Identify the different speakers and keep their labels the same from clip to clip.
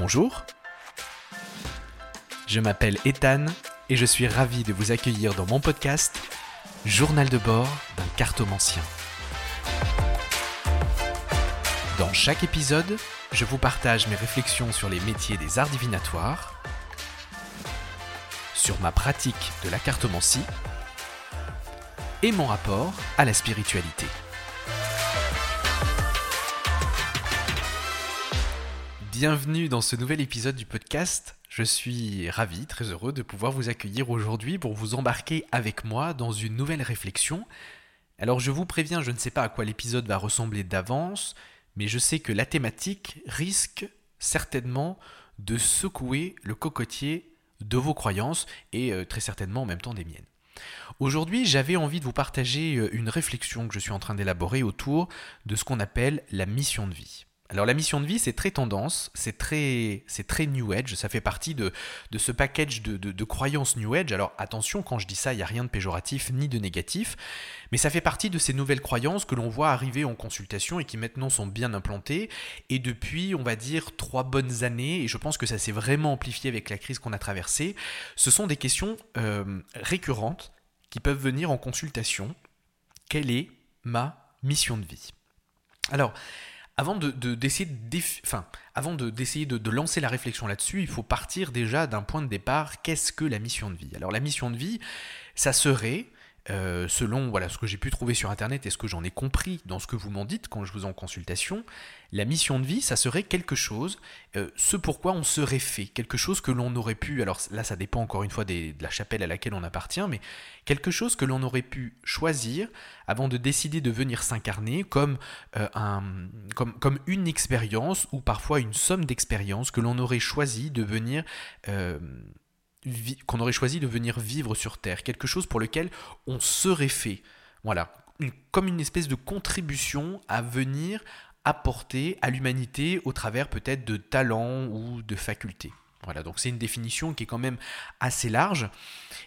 Speaker 1: Bonjour, je m'appelle Ethan et je suis ravi de vous accueillir dans mon podcast Journal de bord d'un cartomancien. Dans chaque épisode, je vous partage mes réflexions sur les métiers des arts divinatoires, sur ma pratique de la cartomancie et mon rapport à la spiritualité. Bienvenue dans ce nouvel épisode du podcast. Je suis ravi, très heureux de pouvoir vous accueillir aujourd'hui pour vous embarquer avec moi dans une nouvelle réflexion. Alors je vous préviens, je ne sais pas à quoi l'épisode va ressembler d'avance, mais je sais que la thématique risque certainement de secouer le cocotier de vos croyances et euh, très certainement en même temps des miennes. Aujourd'hui, j'avais envie de vous partager euh, une réflexion que je suis en train d'élaborer autour de ce qu'on appelle la mission de vie. Alors la mission de vie, c'est très tendance, c'est très, très New Age, ça fait partie de, de ce package de, de, croyances New Age. Alors attention, quand je dis ça, il n'y a rien de péjoratif ni de négatif, mais ça fait partie de ces nouvelles croyances que l'on voit arriver en consultation et qui maintenant sont bien implantées. Et depuis, on va dire, trois bonnes années, et je pense que ça s'est vraiment amplifié avec la crise qu'on a traversée, ce sont des questions euh, récurrentes qui peuvent venir en consultation. Quelle est ma mission de vie? Alors, avant de, d'essayer de, lancer la réflexion là-dessus, il faut partir déjà d'un point de départ. Qu'est-ce que la mission de vie? Alors la mission de vie, ça serait euh, selon voilà, ce que j'ai pu trouver sur Internet et ce que j'en ai compris dans ce que vous m'en dites quand je vous en consultation, la mission de vie, ça serait quelque chose, euh, ce pourquoi on serait fait, quelque chose que l'on aurait pu, alors là ça dépend encore une fois de la chapelle à laquelle on appartient, mais quelque chose que l'on aurait pu choisir avant de décider de venir s'incarner comme, euh, un, comme, comme une expérience ou parfois une somme d'expériences que l'on aurait choisi de venir qu'on aurait choisi de venir vivre sur Terre, quelque chose pour lequel on serait fait. Voilà, comme une espèce de contribution à venir apporter à l'humanité au travers peut-être de talents ou de facultés. Voilà, donc c'est une définition qui est quand même assez large.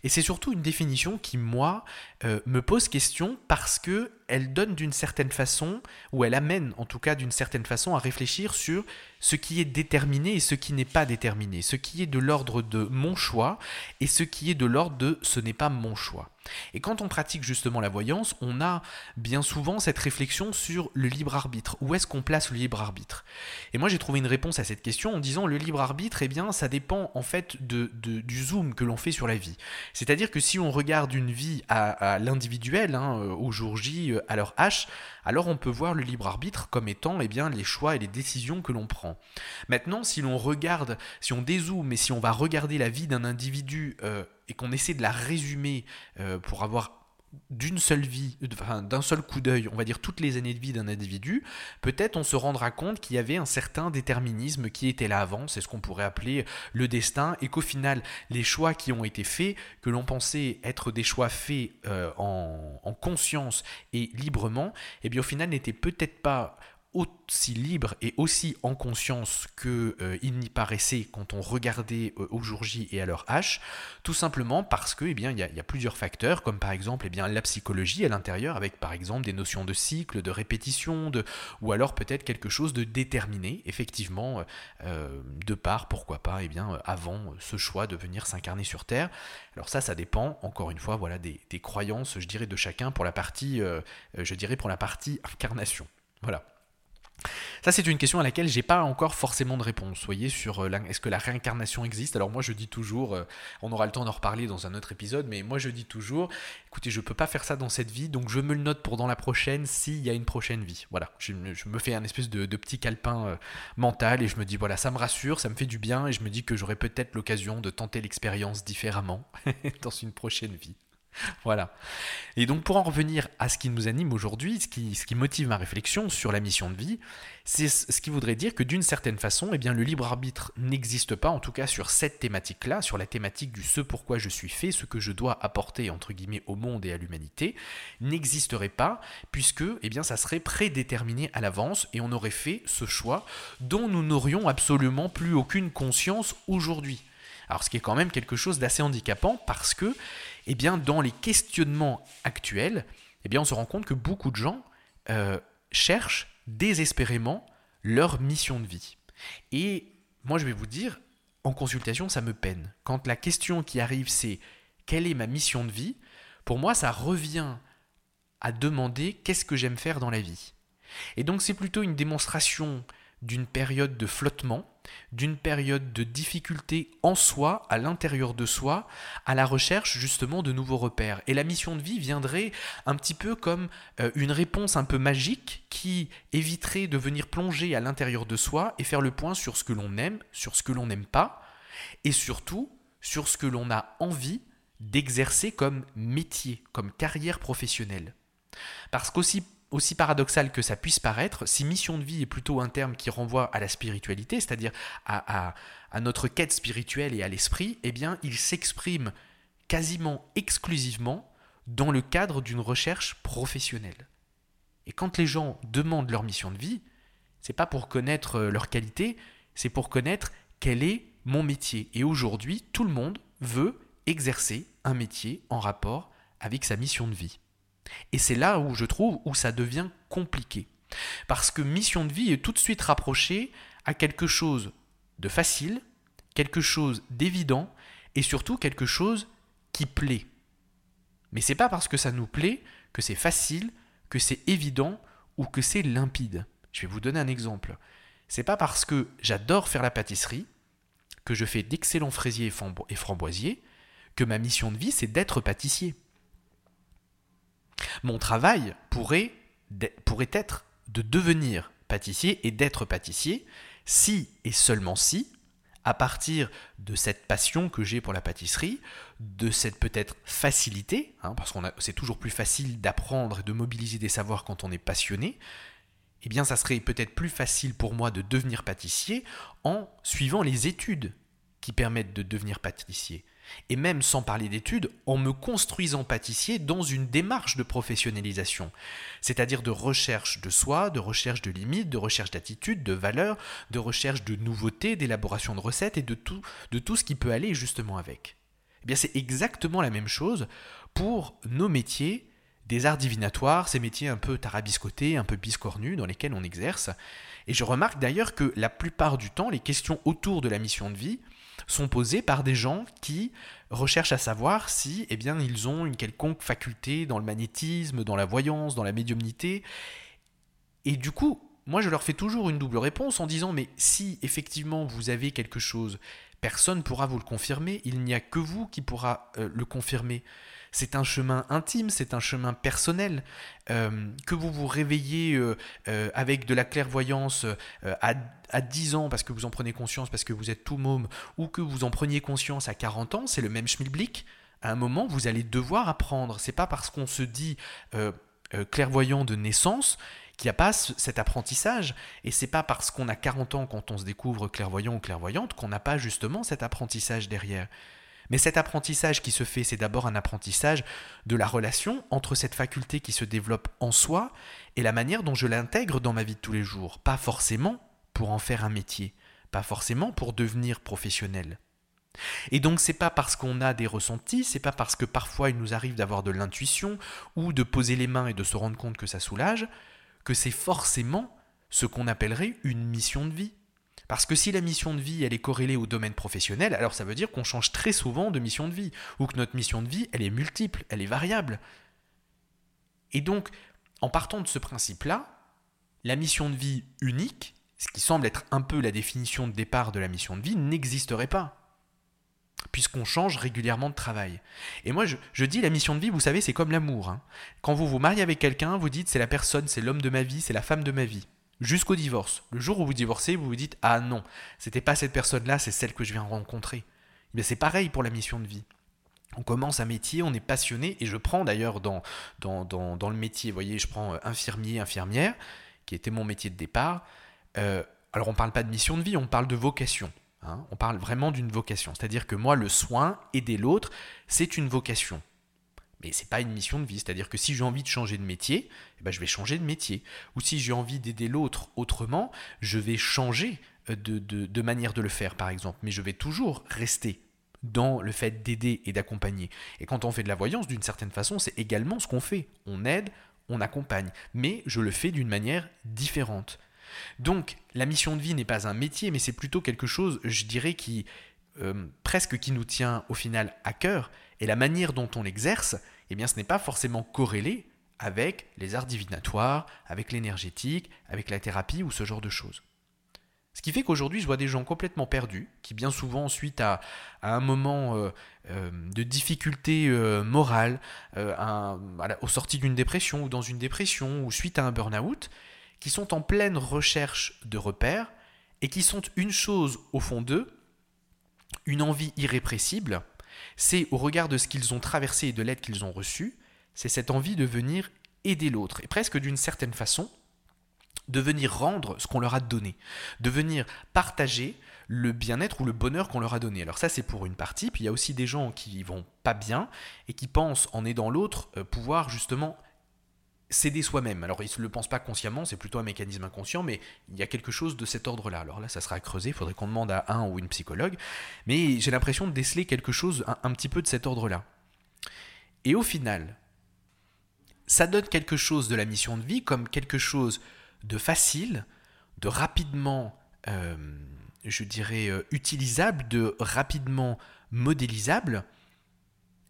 Speaker 1: Et c'est surtout une définition qui, moi, euh, me pose question parce que elle donne d'une certaine façon, ou elle amène en tout cas d'une certaine façon à réfléchir sur ce qui est déterminé et ce qui n'est pas déterminé, ce qui est de l'ordre de mon choix et ce qui est de l'ordre de ce n'est pas mon choix. Et quand on pratique justement la voyance, on a bien souvent cette réflexion sur le libre arbitre. Où est-ce qu'on place le libre arbitre? Et moi j'ai trouvé une réponse à cette question en disant le libre arbitre, eh bien ça dépend en fait de, du zoom que l'on fait sur la vie. C'est-à-dire que si on regarde une vie à, l'individuel, hein, au jour J, euh, à leur H, alors on peut voir le libre arbitre comme étant eh bien, les choix et les décisions que l'on prend. Maintenant, si l'on regarde, si on dézoome et si on va regarder la vie d'un individu euh, et qu'on essaie de la résumer pour avoir d'une seule vie, d'un seul coup d'œil, on va dire toutes les années de vie d'un individu, peut-être on se rendra compte qu'il y avait un certain déterminisme qui était là avant, c'est ce qu'on pourrait appeler le destin, et qu'au final, les choix qui ont été faits, que l'on pensait être des choix faits euh, en, en, conscience et librement, eh bien au final n'étaient peut-être pas aussi libre et aussi en conscience qu'il euh, n'y paraissait quand on regardait euh, au jour J et à leur H, tout simplement parce que eh bien il y, a plusieurs facteurs comme par exemple eh bien la psychologie à l'intérieur avec par exemple des notions de cycle, de répétition, de ou alors peut-être quelque chose de déterminé effectivement euh, de part pourquoi pas eh bien avant ce choix de venir s'incarner sur Terre. Alors ça ça dépend encore une fois voilà des, des croyances je dirais de chacun pour la partie je dirais pour la partie incarnation. Voilà. Ça, c'est une question à laquelle j'ai pas encore forcément de réponse. Vous voyez, sur euh, est-ce que la réincarnation existe? Alors moi, je dis toujours, euh, on aura le temps d'en reparler dans un autre épisode, mais moi, je dis toujours, écoutez, je peux pas faire ça dans cette vie, donc je me le note pour dans la prochaine s'il y a une prochaine vie. Voilà, je, me fais un espèce de, petit calepin euh, mental et je me dis, voilà, ça me rassure, ça me fait du bien et je me dis que j'aurai peut-être l'occasion de tenter l'expérience différemment dans une prochaine vie. voilà. Et donc pour en revenir à ce qui nous anime aujourd'hui, ce qui, motive ma réflexion sur la mission de vie, c'est ce qui voudrait dire que d'une certaine façon, eh bien, le libre arbitre n'existe pas, en tout cas sur cette thématique-là, sur la thématique du ce pourquoi je suis fait, ce que je dois apporter entre guillemets au monde et à l'humanité, n'existerait pas, puisque eh ça serait prédéterminé à l'avance et on aurait fait ce choix dont nous n'aurions absolument plus aucune conscience aujourd'hui. Alors ce qui est quand même quelque chose d'assez handicapant parce que eh bien, dans les questionnements actuels, eh bien, on se rend compte que beaucoup de gens euh, cherchent désespérément leur mission de vie. Et moi je vais vous dire, en consultation, ça me peine. Quand la question qui arrive, c'est quelle est ma mission de vie, pour moi, ça revient à demander qu'est-ce que j'aime faire dans la vie? Et donc c'est plutôt une démonstration d'une période de flottement, d'une période de difficulté en soi, à l'intérieur de soi, à la recherche justement de nouveaux repères. Et la mission de vie viendrait un petit peu comme euh, une réponse un peu magique qui éviterait de venir plonger à l'intérieur de soi et faire le point sur ce que l'on aime, sur ce que l'on n'aime pas, et surtout sur ce que l'on a envie d'exercer comme métier, comme carrière professionnelle. Parce qu'aussi aussi paradoxal que ça puisse paraître, si mission de vie est plutôt un terme qui renvoie à la spiritualité, c'est-à-dire à, notre quête spirituelle et à l'esprit, eh bien, il s'exprime quasiment exclusivement dans le cadre d'une recherche professionnelle. Et quand les gens demandent leur mission de vie, c'est pas pour connaître leur qualité, c'est pour connaître quel est mon métier. Et aujourd'hui, tout le monde veut exercer un métier en rapport avec sa mission de vie. Et c'est là où je trouve où ça devient compliqué. Parce que mission de vie est tout de suite rapprochée à quelque chose de facile, quelque chose d'évident et surtout quelque chose qui plaît. Mais c'est pas parce que ça nous plaît que c'est facile, que c'est évident ou que c'est limpide. Je vais vous donner un exemple. C'est pas parce que j'adore faire la pâtisserie, que je fais d'excellents fraisiers et framboisiers, que ma mission de vie c'est d'être pâtissier. Mon travail pourrait, être de devenir pâtissier et d'être pâtissier si et seulement si, à partir de cette passion que j'ai pour la pâtisserie, de cette peut-être facilité, hein, parce que c'est toujours plus facile d'apprendre et de mobiliser des savoirs quand on est passionné, eh bien ça serait peut-être plus facile pour moi de devenir pâtissier en suivant les études qui permettent de devenir pâtissier et même sans parler d'études, en me construisant pâtissier dans une démarche de professionnalisation, c'est-à-dire de recherche de soi, de recherche de limites, de recherche d'attitudes, de valeurs, de recherche de nouveautés, d'élaboration de recettes et de tout, de tout ce qui peut aller justement avec. Eh bien, c'est exactement la même chose pour nos métiers des arts divinatoires, ces métiers un peu tarabiscotés, un peu biscornus dans lesquels on exerce. Et je remarque d'ailleurs que la plupart du temps, les questions autour de la mission de vie sont posées par des gens qui recherchent à savoir si eh bien, ils ont une quelconque faculté dans le magnétisme, dans la voyance, dans la médiumnité. Et du coup, moi je leur fais toujours une double réponse en disant mais si effectivement vous avez quelque chose, personne ne pourra vous le confirmer, il n'y a que vous qui pourra euh, le confirmer. C'est un chemin intime, c'est un chemin personnel. Euh, que vous vous réveillez euh, euh, avec de la clairvoyance à, à 10 ans parce que vous en prenez conscience, parce que vous êtes tout môme, ou que vous en preniez conscience à 40 ans, c'est le même schmilblick. À un moment, vous allez devoir apprendre. C'est pas parce qu'on se dit clairvoyant de naissance qu'il n'y a pas cet apprentissage. Et c'est pas parce qu'on a 40 ans quand on se découvre clairvoyant ou clairvoyante qu'on n'a pas justement cet apprentissage derrière. Mais cet apprentissage qui se fait, c'est d'abord un apprentissage de la relation entre cette faculté qui se développe en soi et la manière dont je l'intègre dans ma vie de tous les jours. Pas forcément pour en faire un métier, pas forcément pour devenir professionnel. Et donc c'est pas parce qu'on a des ressentis, c'est pas parce que parfois il nous arrive d'avoir de l'intuition ou de poser les mains et de se rendre compte que ça soulage, que c'est forcément ce qu'on appellerait une mission de vie. Parce que si la mission de vie, elle est corrélée au domaine professionnel, alors ça veut dire qu'on change très souvent de mission de vie, ou que notre mission de vie, elle est multiple, elle est variable. Et donc, en partant de ce principe-là, la mission de vie unique, ce qui semble être un peu la définition de départ de la mission de vie, n'existerait pas puisqu'on change régulièrement de travail. Et moi, je, dis la mission de vie, vous savez, c'est comme l'amour. Hein. Quand vous vous mariez avec quelqu'un, vous dites c'est la personne, c'est l'homme de ma vie, c'est la femme de ma vie jusqu'au divorce. Le jour où vous divorcez, vous vous dites ah non, c'était pas cette personne-là, c'est celle que je viens rencontrer. Mais c'est pareil pour la mission de vie. On commence un métier, on est passionné, et je prends d'ailleurs dans, dans, dans, le métier, vous voyez, je prends euh, infirmier, infirmière, qui était mon métier de départ. Euh, alors on ne parle pas de mission de vie, on parle de vocation. Hein. on parle vraiment d'une vocation. C'est-à-dire que moi, le soin, aider l'autre, c'est une vocation. Mais c'est pas une mission de vie. C'est-à-dire que si j'ai envie de changer de métier, eh ben je vais changer de métier. Ou si j'ai envie d'aider l'autre autrement, je vais changer euh, de, manière de le faire, par exemple. Mais je vais toujours rester dans le fait d'aider et d'accompagner. Et quand on fait de la voyance, d'une certaine façon, c'est également ce qu'on fait. On aide, on accompagne. Mais je le fais d'une manière différente. Donc la mission de vie n'est pas un métier, mais c'est plutôt quelque chose, je dirais, qui euh, presque qui nous tient au final à cœur, et la manière dont on l'exerce, eh bien ce n'est pas forcément corrélé avec les arts divinatoires, avec l'énergétique, avec la thérapie ou ce genre de choses. Ce qui fait qu'aujourd'hui, je vois des gens complètement perdus, qui bien souvent, suite à, un moment euh, euh, de difficulté euh, morale, au sorti d'une dépression ou dans une dépression, ou suite à un burn-out, qui sont en pleine recherche de repères, et qui sont une chose au fond d'eux, une envie irrépressible, c'est au regard de ce qu'ils ont traversé et de l'aide qu'ils ont reçue, c'est cette envie de venir aider l'autre, et presque d'une certaine façon, de venir rendre ce qu'on leur a donné, de venir partager le bien-être ou le bonheur qu'on leur a donné. Alors ça c'est pour une partie, puis il y a aussi des gens qui vont pas bien et qui pensent en aidant l'autre euh, pouvoir justement s'aider soi-même. Alors ils ne le pensent pas consciemment, c'est plutôt un mécanisme inconscient, mais il y a quelque chose de cet ordre-là. Alors là ça sera à creuser, il faudrait qu'on demande à un ou une psychologue, mais j'ai l'impression de déceler quelque chose un petit peu de cet ordre-là. Et au final, ça donne quelque chose de la mission de vie comme quelque chose de facile, de rapidement, euh, je dirais, euh, utilisable, de rapidement modélisable,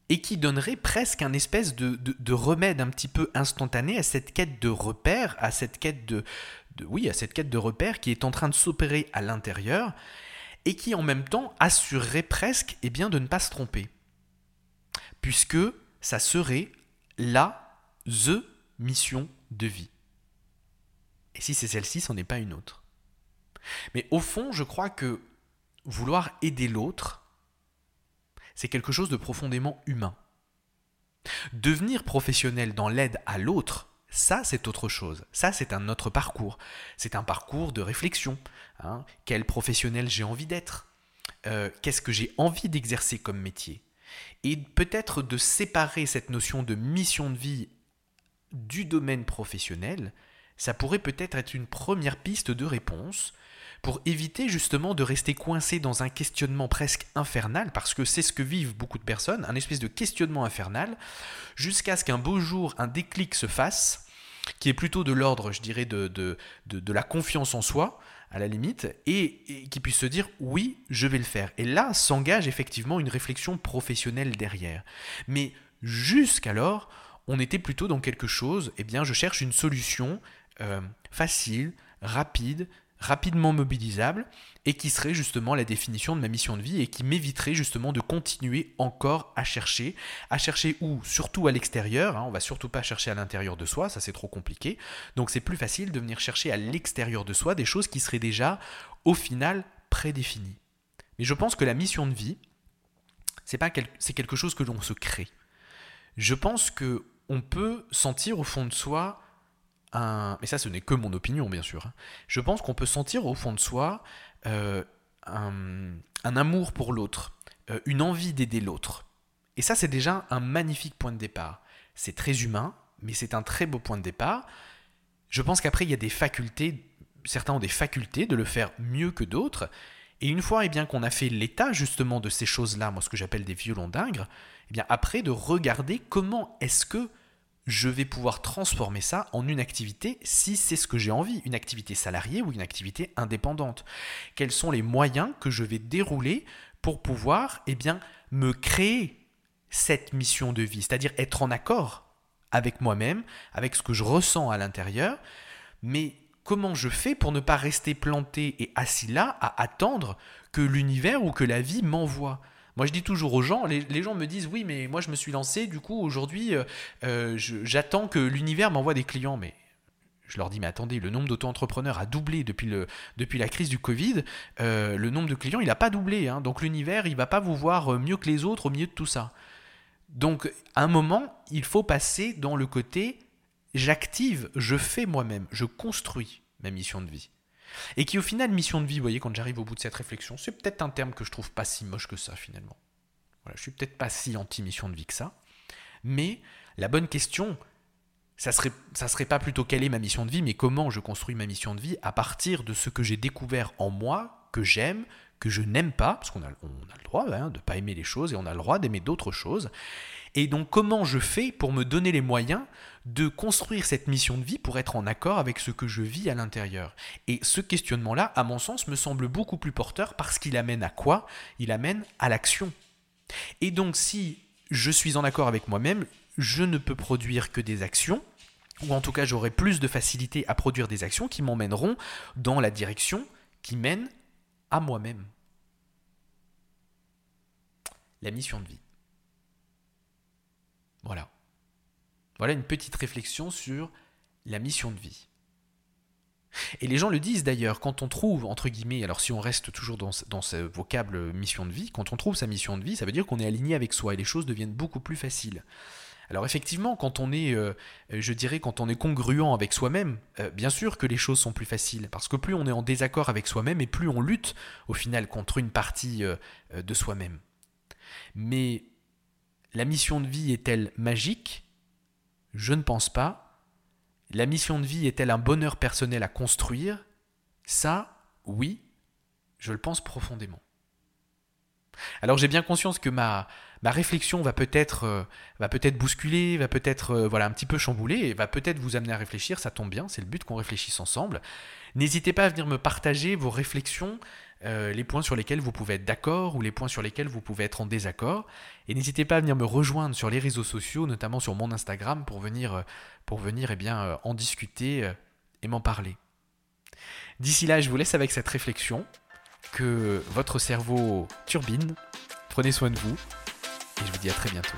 Speaker 1: et qui donnerait presque un espèce de, remède un petit peu instantané à cette quête de repère, à cette quête de, oui, à cette quête de repère qui est en train de s'opérer à l'intérieur, et qui en même temps assurerait presque eh bien, de ne pas se tromper. Puisque ça serait la the mission de vie. Et si c'est celle-ci, c'en est pas une autre. Mais au fond, je crois que vouloir aider l'autre, c'est quelque chose de profondément humain. Devenir professionnel dans l'aide à l'autre, ça c'est autre chose. Ça c'est un autre parcours. C'est un parcours de réflexion. Hein. Quel professionnel j'ai envie d'être? Euh, Qu'est-ce que j'ai envie d'exercer comme métier? Et peut-être de séparer cette notion de mission de vie du domaine professionnel ça pourrait peut-être être une première piste de réponse pour éviter justement de rester coincé dans un questionnement presque infernal, parce que c'est ce que vivent beaucoup de personnes, un espèce de questionnement infernal, jusqu'à ce qu'un beau jour un déclic se fasse, qui est plutôt de l'ordre, je dirais, de, la confiance en soi, à la limite, et, et qui puisse se dire oui, je vais le faire. Et là s'engage effectivement une réflexion professionnelle derrière. Mais jusqu'alors, on était plutôt dans quelque chose, eh bien je cherche une solution euh, facile, rapide, rapidement mobilisable et qui serait justement la définition de ma mission de vie et qui m'éviterait justement de continuer encore à chercher, à chercher où? Surtout à l'extérieur, hein, on va surtout pas chercher à l'intérieur de soi, ça c'est trop compliqué. Donc c'est plus facile de venir chercher à l'extérieur de soi des choses qui seraient déjà au final prédéfinies. Mais je pense que la mission de vie, c'est c'est quelque chose que l'on se crée. Je pense que on peut sentir au fond de soi mais ça ce n'est que mon opinion bien sûr, hein. je pense qu'on peut sentir au fond de soi euh, un, amour pour l'autre, euh, une envie d'aider l'autre. Et ça c'est déjà un magnifique point de départ. C'est très humain, mais c'est un très beau point de départ. Je pense qu'après il y a des facultés, certains ont des facultés de le faire mieux que d'autres. Et une fois eh bien qu'on a fait l'état justement de ces choses-là, moi ce que j'appelle des violons d'ingres, eh bien après de regarder comment est-ce que je vais pouvoir transformer ça en une activité si c'est ce que j'ai envie, une activité salariée ou une activité indépendante. Quels sont les moyens que je vais dérouler pour pouvoir eh bien, me créer cette mission de vie, c'est-à-dire être en accord avec moi-même, avec ce que je ressens à l'intérieur, mais comment je fais pour ne pas rester planté et assis là à attendre que l'univers ou que la vie m'envoie? Moi, je dis toujours aux gens, les, gens me disent oui, mais moi, je me suis lancé, du coup, aujourd'hui, euh, euh, j'attends que l'univers m'envoie des clients. Mais je leur dis, mais attendez, le nombre d'auto-entrepreneurs a doublé depuis, la crise du Covid. Euh, le nombre de clients, il n'a pas doublé. Hein. donc l'univers, il va pas vous voir mieux que les autres au milieu de tout ça. Donc, à un moment, il faut passer dans le côté j'active, je fais moi-même, je construis ma mission de vie. Et qui au final, mission de vie, vous voyez, quand j'arrive au bout de cette réflexion, c'est peut-être un terme que je trouve pas si moche que ça finalement. Voilà, je suis peut-être pas si anti-mission de vie que ça. Mais la bonne question, ça serait, ça serait pas plutôt quelle est ma mission de vie, mais comment je construis ma mission de vie à partir de ce que j'ai découvert en moi que j'aime, que je n'aime pas, parce qu'on a, on a le droit hein, de ne pas aimer les choses et on a le droit d'aimer d'autres choses. Et donc comment je fais pour me donner les moyens de construire cette mission de vie pour être en accord avec ce que je vis à l'intérieur Et ce questionnement-là, à mon sens, me semble beaucoup plus porteur parce qu'il amène à quoi? Il amène à l'action. Et donc si je suis en accord avec moi-même, je ne peux produire que des actions, ou en tout cas j'aurai plus de facilité à produire des actions qui m'emmèneront dans la direction qui mène à moi-même. La mission de vie. Voilà. Voilà une petite réflexion sur la mission de vie. Et les gens le disent d'ailleurs, quand on trouve, entre guillemets, alors si on reste toujours dans, ce vocable mission de vie, quand on trouve sa mission de vie, ça veut dire qu'on est aligné avec soi et les choses deviennent beaucoup plus faciles. Alors effectivement, quand on est, euh, je dirais, quand on est congruent avec soi-même, euh, bien sûr que les choses sont plus faciles, parce que plus on est en désaccord avec soi-même et plus on lutte au final contre une partie euh, de soi-même. Mais la mission de vie est-elle magique? Je ne pense pas. La mission de vie est-elle un bonheur personnel à construire? Ça, oui, je le pense profondément. Alors j'ai bien conscience que ma, réflexion va peut-être euh, va peut-être bousculer, va peut-être euh, voilà un petit peu chambouler et va peut-être vous amener à réfléchir, ça tombe bien, c'est le but qu'on réfléchisse ensemble. N'hésitez pas à venir me partager vos réflexions, euh, les points sur lesquels vous pouvez être d'accord ou les points sur lesquels vous pouvez être en désaccord. Et n'hésitez pas à venir me rejoindre sur les réseaux sociaux, notamment sur mon Instagram, pour venir, pour venir eh bien, en discuter et m'en parler. D'ici là, je vous laisse avec cette réflexion que votre cerveau turbine. Prenez soin de vous et je vous dis à très bientôt.